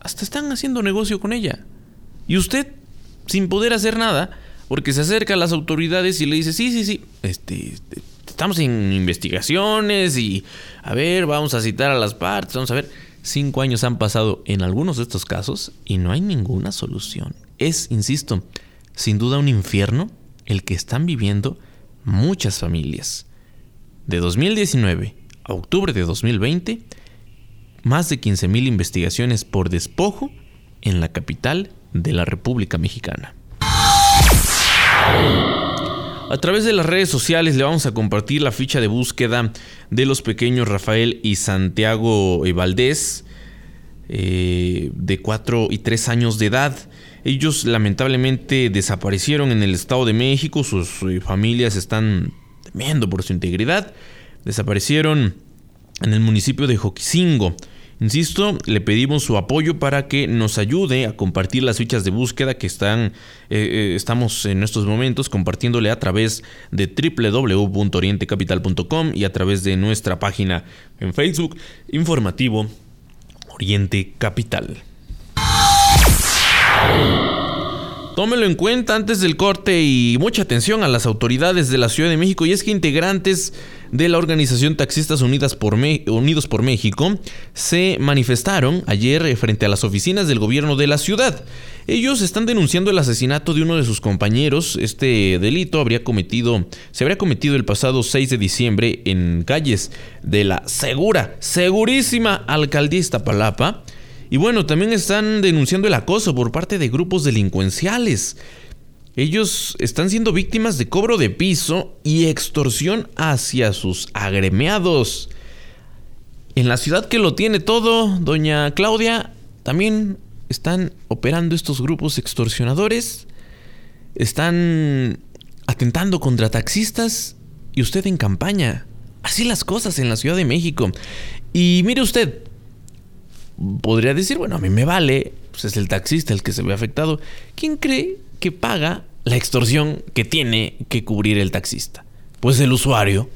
A: hasta están haciendo negocio con ella. Y usted, sin poder hacer nada, porque se acerca a las autoridades y le dice, sí, sí, sí, este, este, estamos en investigaciones y, a ver, vamos a citar a las partes, vamos a ver. Cinco años han pasado en algunos de estos casos y no hay ninguna solución. Es, insisto, sin duda un infierno el que están viviendo muchas familias. De 2019 a octubre de 2020, más de 15.000 investigaciones por despojo en la capital de la República Mexicana. A través de las redes sociales le vamos a compartir la ficha de búsqueda de los pequeños Rafael y Santiago Valdés, eh, de 4 y 3 años de edad. Ellos lamentablemente desaparecieron en el Estado de México, sus eh, familias están temiendo por su integridad. Desaparecieron en el municipio de Joquisingo. Insisto, le pedimos su apoyo para que nos ayude a compartir las fichas de búsqueda que están, eh, eh, estamos en estos momentos compartiéndole a través de www.orientecapital.com y a través de nuestra página en Facebook informativo Oriente Capital. Tómelo en cuenta antes del corte y mucha atención a las autoridades de la Ciudad de México. Y es que integrantes de la organización Taxistas Unidas por Unidos por México se manifestaron ayer frente a las oficinas del gobierno de la ciudad. Ellos están denunciando el asesinato de uno de sus compañeros. Este delito habría cometido, se habría cometido el pasado 6 de diciembre en calles de la segura, segurísima alcaldía Iztapalapa. Y bueno, también están denunciando el acoso por parte de grupos delincuenciales. Ellos están siendo víctimas de cobro de piso y extorsión hacia sus agremiados. En la ciudad que lo tiene todo, doña Claudia, también están operando estos grupos extorsionadores. Están atentando contra taxistas y usted en campaña. Así las cosas en la Ciudad de México. Y mire usted, podría decir, bueno, a mí me vale, pues es el taxista el que se ve afectado. ¿Quién cree que paga la extorsión que tiene que cubrir el taxista? Pues el usuario.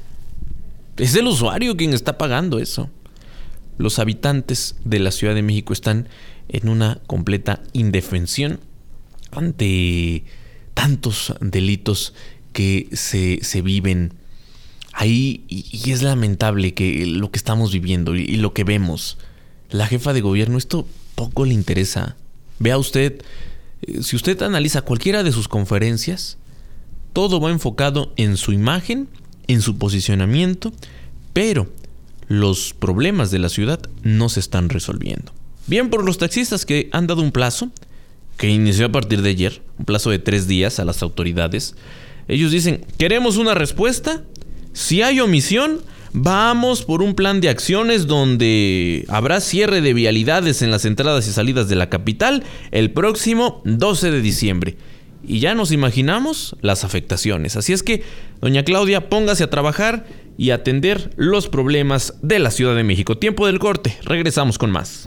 A: Es el usuario quien está pagando eso. Los habitantes de la Ciudad de México están en una completa indefensión ante tantos delitos que se, se viven ahí y, es lamentable que lo que estamos viviendo y lo que vemos la jefa de gobierno esto poco le interesa. Vea usted, eh, si usted analiza cualquiera de sus conferencias, todo va enfocado en su imagen, en su posicionamiento, pero los problemas de la ciudad no se están resolviendo. Bien por los taxistas que han dado un plazo, que inició a partir de ayer, un plazo de tres días a las autoridades. Ellos dicen, queremos una respuesta, si hay omisión, Vamos por un plan de acciones donde habrá cierre de vialidades en las entradas y salidas de la capital el próximo 12 de diciembre. Y ya nos imaginamos las afectaciones. Así es que, doña Claudia, póngase a trabajar y atender los problemas de la Ciudad de México. Tiempo del corte, regresamos con más.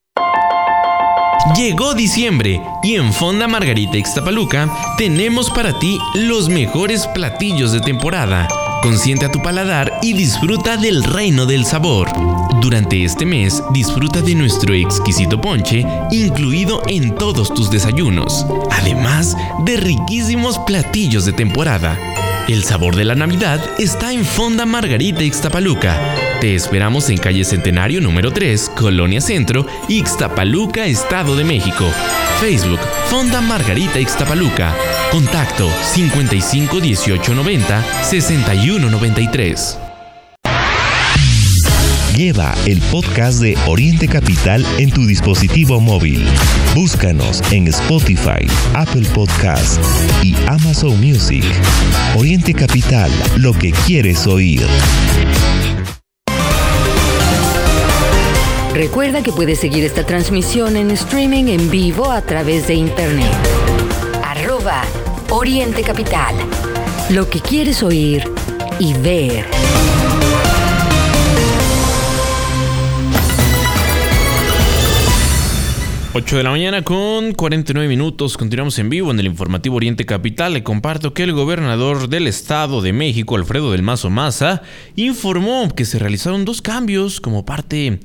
A: Llegó diciembre y en Fonda Margarita Ixtapaluca tenemos para ti los mejores platillos de temporada. Consiente a tu paladar y disfruta del reino del sabor. Durante este mes disfruta de nuestro exquisito ponche incluido en todos tus desayunos, además de riquísimos platillos de temporada. El sabor de la Navidad está en Fonda Margarita Ixtapaluca. Te esperamos en calle Centenario número 3, Colonia Centro, Ixtapaluca, Estado de México. Facebook, Fonda Margarita Ixtapaluca. Contacto 55 18 90 61 93.
K: Lleva el podcast de Oriente Capital en tu dispositivo móvil. Búscanos en Spotify, Apple Podcast y Amazon Music. Oriente Capital, lo que quieres oír.
D: Recuerda que puedes seguir esta transmisión en streaming en vivo a través de internet. Arroba Oriente Capital. Lo que quieres oír y ver.
A: 8 de la mañana con 49 minutos. Continuamos en vivo en el informativo Oriente Capital. Le comparto que el gobernador del Estado de México, Alfredo del Mazo Maza, informó que se realizaron dos cambios como parte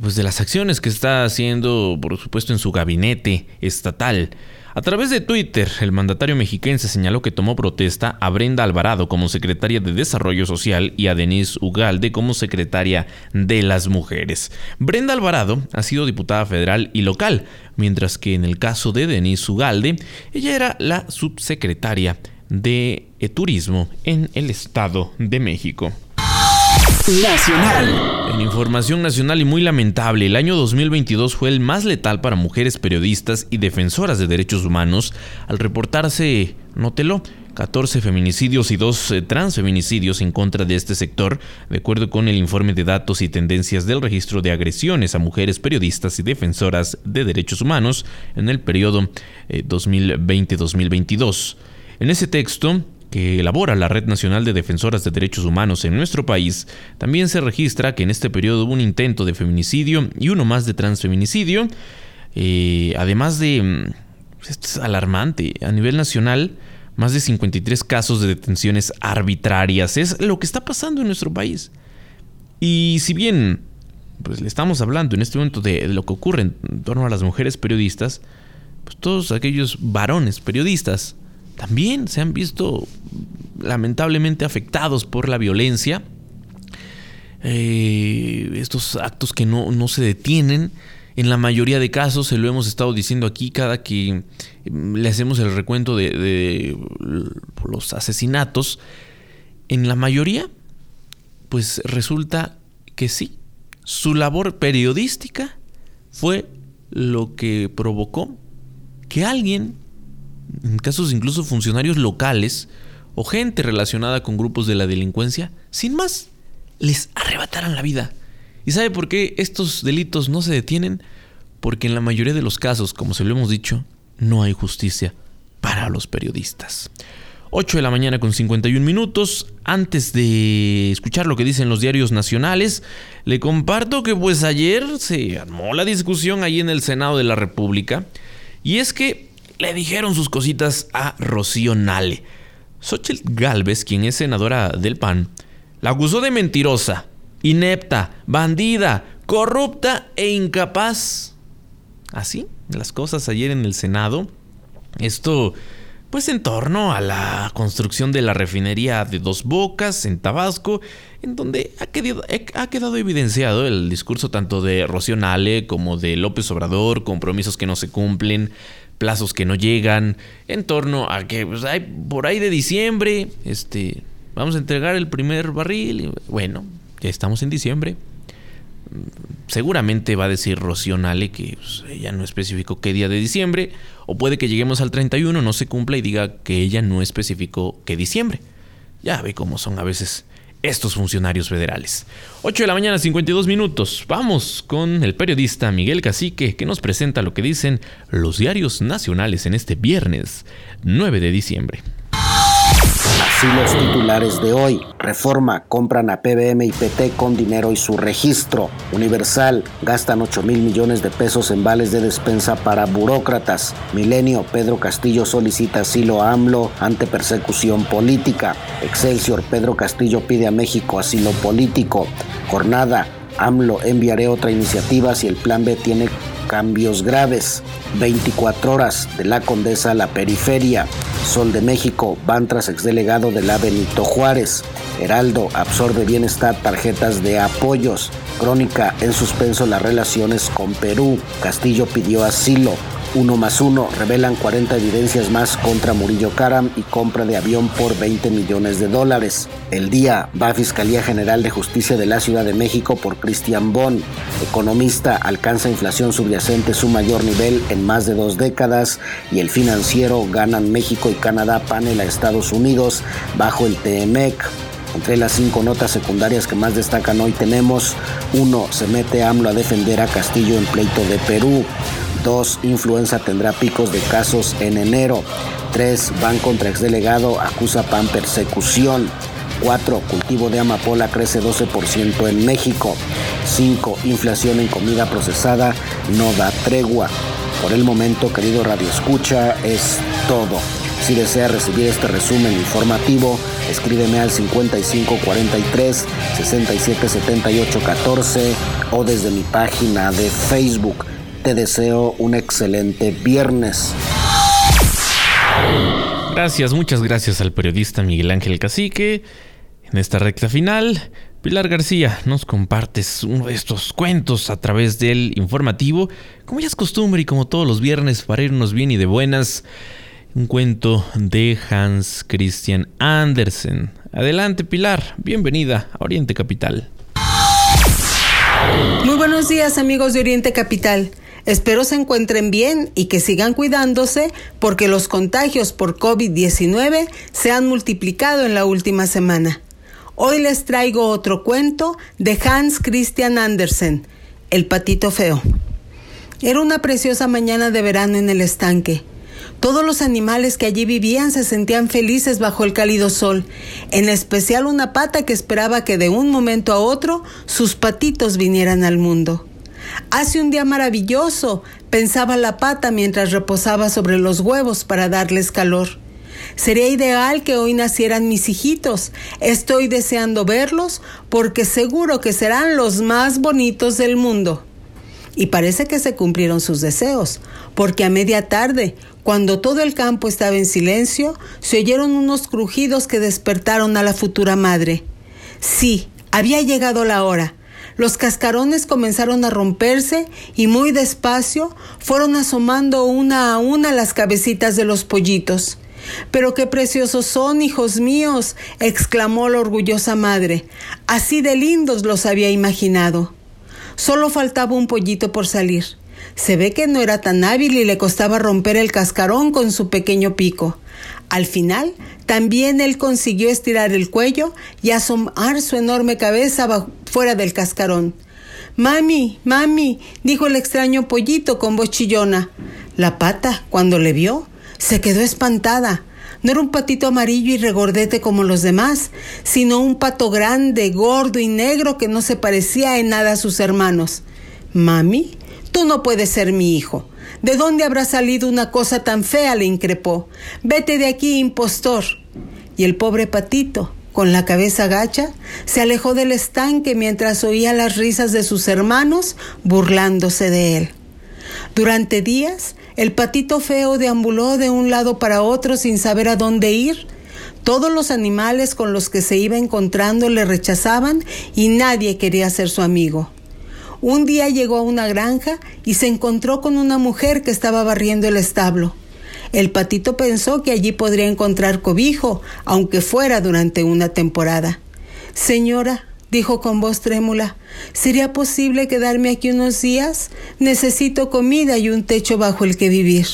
A: pues, de las acciones que está haciendo, por supuesto, en su gabinete estatal. A través de Twitter, el mandatario mexiquense señaló que tomó protesta a Brenda Alvarado como secretaria de Desarrollo Social y a Denise Ugalde como secretaria de las Mujeres. Brenda Alvarado ha sido diputada federal y local, mientras que en el caso de Denise Ugalde, ella era la subsecretaria de Turismo en el Estado de México.
B: Nacional.
A: En información nacional y muy lamentable, el año 2022 fue el más letal para mujeres periodistas y defensoras de derechos humanos al reportarse, nótelo, 14 feminicidios y 2 eh, transfeminicidios en contra de este sector, de acuerdo con el informe de datos y tendencias del registro de agresiones a mujeres periodistas y defensoras de derechos humanos en el periodo 2020-2022. Eh, en ese texto, que elabora la Red Nacional de Defensoras de Derechos Humanos en nuestro país, también se registra que en este periodo hubo un intento de feminicidio y uno más de transfeminicidio. Eh, además de... Mm, esto es alarmante. A nivel nacional, más de 53 casos de detenciones arbitrarias. Es lo que está pasando en nuestro país. Y si bien pues le estamos hablando en este momento de, lo que ocurre en, torno a las mujeres periodistas, pues todos aquellos varones periodistas también se han visto lamentablemente afectados por la violencia. Eh, estos actos que no, no se detienen en la mayoría de casos, se lo hemos estado diciendo aquí cada que mm, le hacemos el recuento de, los asesinatos, en la mayoría, pues resulta que sí, su labor periodística fue lo que provocó que alguien, en casos incluso funcionarios locales o gente relacionada con grupos de la delincuencia, sin más, les arrebataran la vida. ¿Y sabe por qué estos delitos no se detienen? Porque en la mayoría de los casos, como se lo hemos dicho, no hay justicia para los periodistas. 8 de la mañana con 51 minutos. Antes de escuchar lo que dicen los diarios nacionales, le comparto que pues ayer se armó la discusión ahí en el Senado de la República. Y es que le dijeron sus cositas a Rocío Nale. Xochitl Galvez, quien es senadora del PAN, la acusó de mentirosa, inepta, bandida, corrupta e incapaz. Así, las cosas ayer en el Senado. Esto, pues en torno a la construcción de la refinería de Dos Bocas en Tabasco, en donde ha quedado, ha quedado evidenciado el discurso tanto de Rocío Nale como de López Obrador, compromisos que no se cumplen, plazos que no llegan, en torno a que pues, hay, por ahí de diciembre, este, vamos a entregar el primer barril. Bueno, ya estamos en diciembre. Seguramente va a decir Rocío Nale que pues, ella no especificó qué día de diciembre, o puede que lleguemos al 31, no se cumpla y diga que ella no especificó qué diciembre. Ya ve cómo son a veces estos funcionarios federales. 8 de la mañana, 52 minutos. Vamos con el periodista Miguel Cacique, que nos presenta lo que dicen los diarios nacionales en este viernes 9 de diciembre.
O: Así los titulares de hoy. Reforma, compran a PBM y PT con dinero y su registro. Universal, gastan 8 mil millones de pesos en vales de despensa para burócratas. Milenio, Pedro Castillo solicita asilo a AMLO ante persecución política. Excelsior, Pedro Castillo pide a México asilo político. Jornada, AMLO enviaré otra iniciativa si el plan B tiene cambios graves. 24 horas de la Condesa a la periferia. Sol de México, van tras exdelegado de la Benito Juárez. Heraldo absorbe bienestar tarjetas de apoyos. Crónica en suspenso las relaciones con Perú. Castillo pidió asilo. Uno más uno revelan 40 evidencias más contra Murillo Karam y compra de avión por 20 millones de dólares. El día va a Fiscalía General de Justicia de la Ciudad de México por Cristian Bon. Economista alcanza inflación subyacente su mayor nivel en más de dos décadas y el financiero ganan México y Canadá panel a Estados Unidos bajo el TMEC. Entre las cinco notas secundarias que más destacan hoy tenemos, uno, se mete AMLO a defender a Castillo en pleito de Perú. 2. Influenza tendrá picos de casos en enero. 3. Van contra exdelegado, acusa PAN persecución. 4. Cultivo de amapola crece 12% en México. 5. Inflación en comida procesada no da tregua. Por el momento, querido Radio Escucha, es todo. Si desea recibir este resumen informativo, escríbeme al 5543 677814 o desde mi página de Facebook. Te deseo un excelente viernes.
A: Gracias, muchas gracias al periodista Miguel Ángel Cacique. En esta recta final, Pilar García, nos compartes uno de estos cuentos a través del informativo, como ya es costumbre y como todos los viernes, para irnos bien y de buenas. un cuento de Hans Christian Andersen. Adelante Pilar, bienvenida a Oriente Capital.
P: Muy buenos días amigos de Oriente Capital. Espero se encuentren bien y que sigan cuidándose porque los contagios por COVID-19 se han multiplicado en la última semana. Hoy les traigo otro cuento de Hans Christian Andersen, El patito feo. Era una preciosa mañana de verano en el estanque. Todos los animales que allí vivían se sentían felices bajo el cálido sol, en especial una pata que esperaba que de un momento a otro sus patitos vinieran al mundo. Hace un día maravilloso, pensaba la pata mientras reposaba sobre los huevos para darles calor. Sería ideal que hoy nacieran mis hijitos. Estoy deseando verlos porque seguro que serán los más bonitos del mundo. Y parece que se cumplieron sus deseos, porque a media tarde, cuando todo el campo estaba en silencio, se oyeron unos crujidos que despertaron a la futura madre. Sí, había llegado la hora. Los cascarones comenzaron a romperse y muy despacio fueron asomando una a una las cabecitas de los pollitos. Pero qué preciosos son, hijos míos, exclamó la orgullosa madre. Así de lindos los había imaginado. Solo faltaba un pollito por salir. Se ve que no era tan hábil y le costaba romper el cascarón con su pequeño pico. Al final, también él consiguió estirar el cuello y asomar su enorme cabeza fuera del cascarón. Mami, mami, dijo el extraño pollito con voz chillona. La pata, cuando le vio, se quedó espantada. No era un patito amarillo y regordete como los demás, sino un pato grande, gordo y negro que no se parecía en nada a sus hermanos. Mami, Tú no puedes ser mi hijo. ¿De dónde habrá salido una cosa tan fea? le increpó. Vete de aquí, impostor. Y el pobre patito, con la cabeza gacha, se alejó del estanque mientras oía las risas de sus hermanos burlándose de él. Durante días, el patito feo deambuló de un lado para otro sin saber a dónde ir. Todos los animales con los que se iba encontrando le rechazaban y nadie quería ser su amigo. Un día llegó a una granja y se encontró con una mujer que estaba barriendo el establo. El patito pensó que allí podría encontrar cobijo, aunque fuera durante una temporada. Señora, dijo con voz trémula, ¿sería posible quedarme aquí unos días? Necesito comida y un techo bajo el que vivir.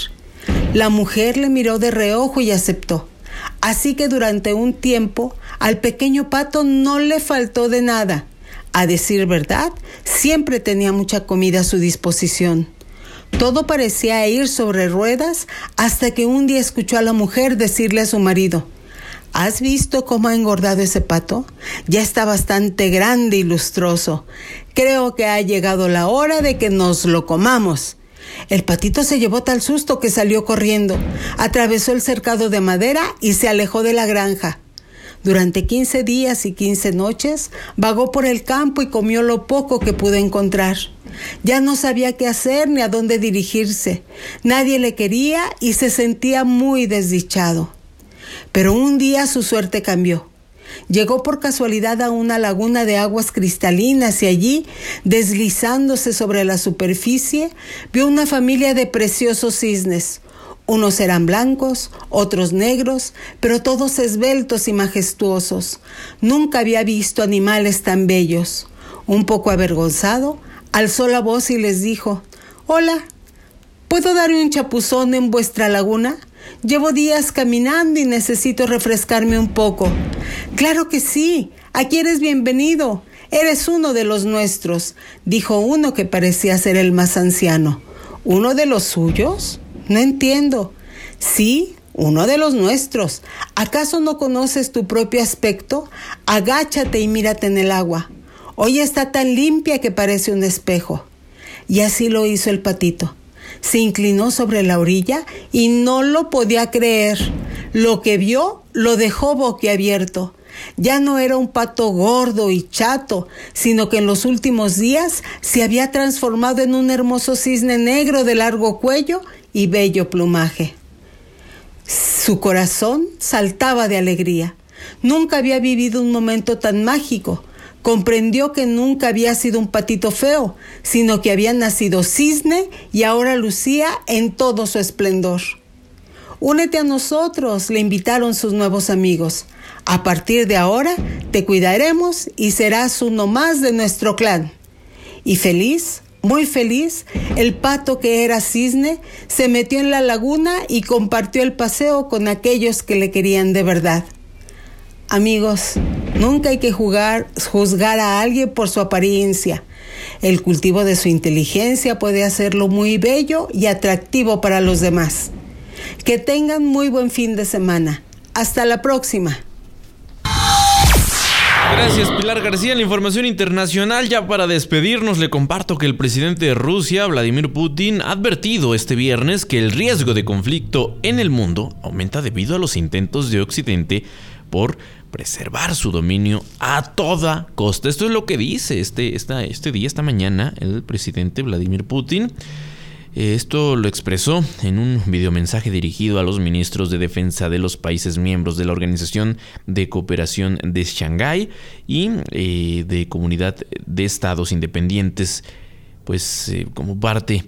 P: La mujer le miró de reojo y aceptó. Así que durante un tiempo al pequeño pato no le faltó de nada. A decir verdad, siempre tenía mucha comida a su disposición. Todo parecía ir sobre ruedas hasta que un día escuchó a la mujer decirle a su marido, ¿Has visto cómo ha engordado ese pato? Ya está bastante grande y lustroso. Creo que ha llegado la hora de que nos lo comamos. El patito se llevó tal susto que salió corriendo, atravesó el cercado de madera y se alejó de la granja. Durante quince días y quince noches vagó por el campo y comió lo poco que pudo encontrar. Ya no sabía qué hacer ni a dónde dirigirse. Nadie le quería y se sentía muy desdichado. Pero un día su suerte cambió. Llegó por casualidad a una laguna de aguas cristalinas y allí, deslizándose sobre la superficie, vio una familia de preciosos cisnes, unos eran blancos, otros negros, pero todos esbeltos y majestuosos. Nunca había visto animales tan bellos. Un poco avergonzado, alzó la voz y les dijo, Hola, ¿puedo darme un chapuzón en vuestra laguna? Llevo días caminando y necesito refrescarme un poco. Claro que sí, aquí eres bienvenido. Eres uno de los nuestros, dijo uno que parecía ser el más anciano. ¿Uno de los suyos? No entiendo. Sí, uno de los nuestros. ¿Acaso no conoces tu propio aspecto? Agáchate y mírate en el agua. Hoy está tan limpia que parece un espejo. Y así lo hizo el patito. Se inclinó sobre la orilla y no lo podía creer. Lo que vio lo dejó boquiabierto. Ya no era un pato gordo y chato, sino que en los últimos días se había transformado en un hermoso cisne negro de largo cuello y bello plumaje. Su corazón saltaba de alegría. Nunca había vivido un momento tan mágico. Comprendió que nunca había sido un patito feo, sino que había nacido cisne y ahora lucía en todo su esplendor. Únete a nosotros, le invitaron sus nuevos amigos. A partir de ahora te cuidaremos y serás uno más de nuestro clan. Y feliz, muy feliz, el pato que era cisne se metió en la laguna y compartió el paseo con aquellos que le querían de verdad. Amigos, nunca hay que juzgar a alguien por su apariencia. El cultivo de su inteligencia puede hacerlo muy bello y atractivo para los demás. Que tengan muy buen fin de semana. Hasta la próxima.
A: Gracias Pilar García. En la información internacional, ya para despedirnos, le comparto que el presidente de Rusia, Vladimir Putin, ha advertido este viernes que el riesgo de conflicto en el mundo aumenta debido a los intentos de Occidente por preservar su dominio a toda costa. Esto es lo que dice este, este día, esta mañana, el presidente Vladimir Putin. Esto lo expresó en un videomensaje dirigido a los ministros de defensa de los países miembros de la Organización de Cooperación de Shanghái y eh, de Comunidad de Estados Independientes, pues eh, como parte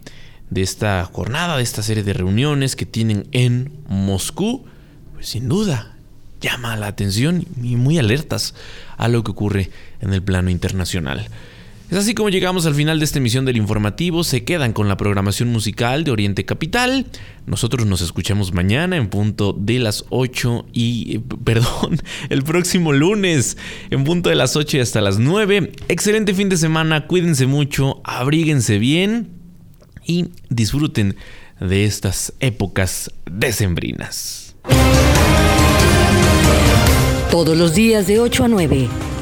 A: de esta jornada, de esta serie de reuniones que tienen en Moscú, pues sin duda llama la atención y muy alertas a lo que ocurre en el plano internacional. Es así como llegamos al final de esta emisión del informativo. Se quedan con la programación musical de Oriente Capital. Nosotros nos escuchamos mañana en punto de las 8 y... Eh, perdón, <laughs> el próximo lunes en punto de las 8 y hasta las 9. Excelente fin de semana, cuídense mucho, abríguense bien y disfruten de estas épocas decembrinas.
D: Todos los días de 8 a 9.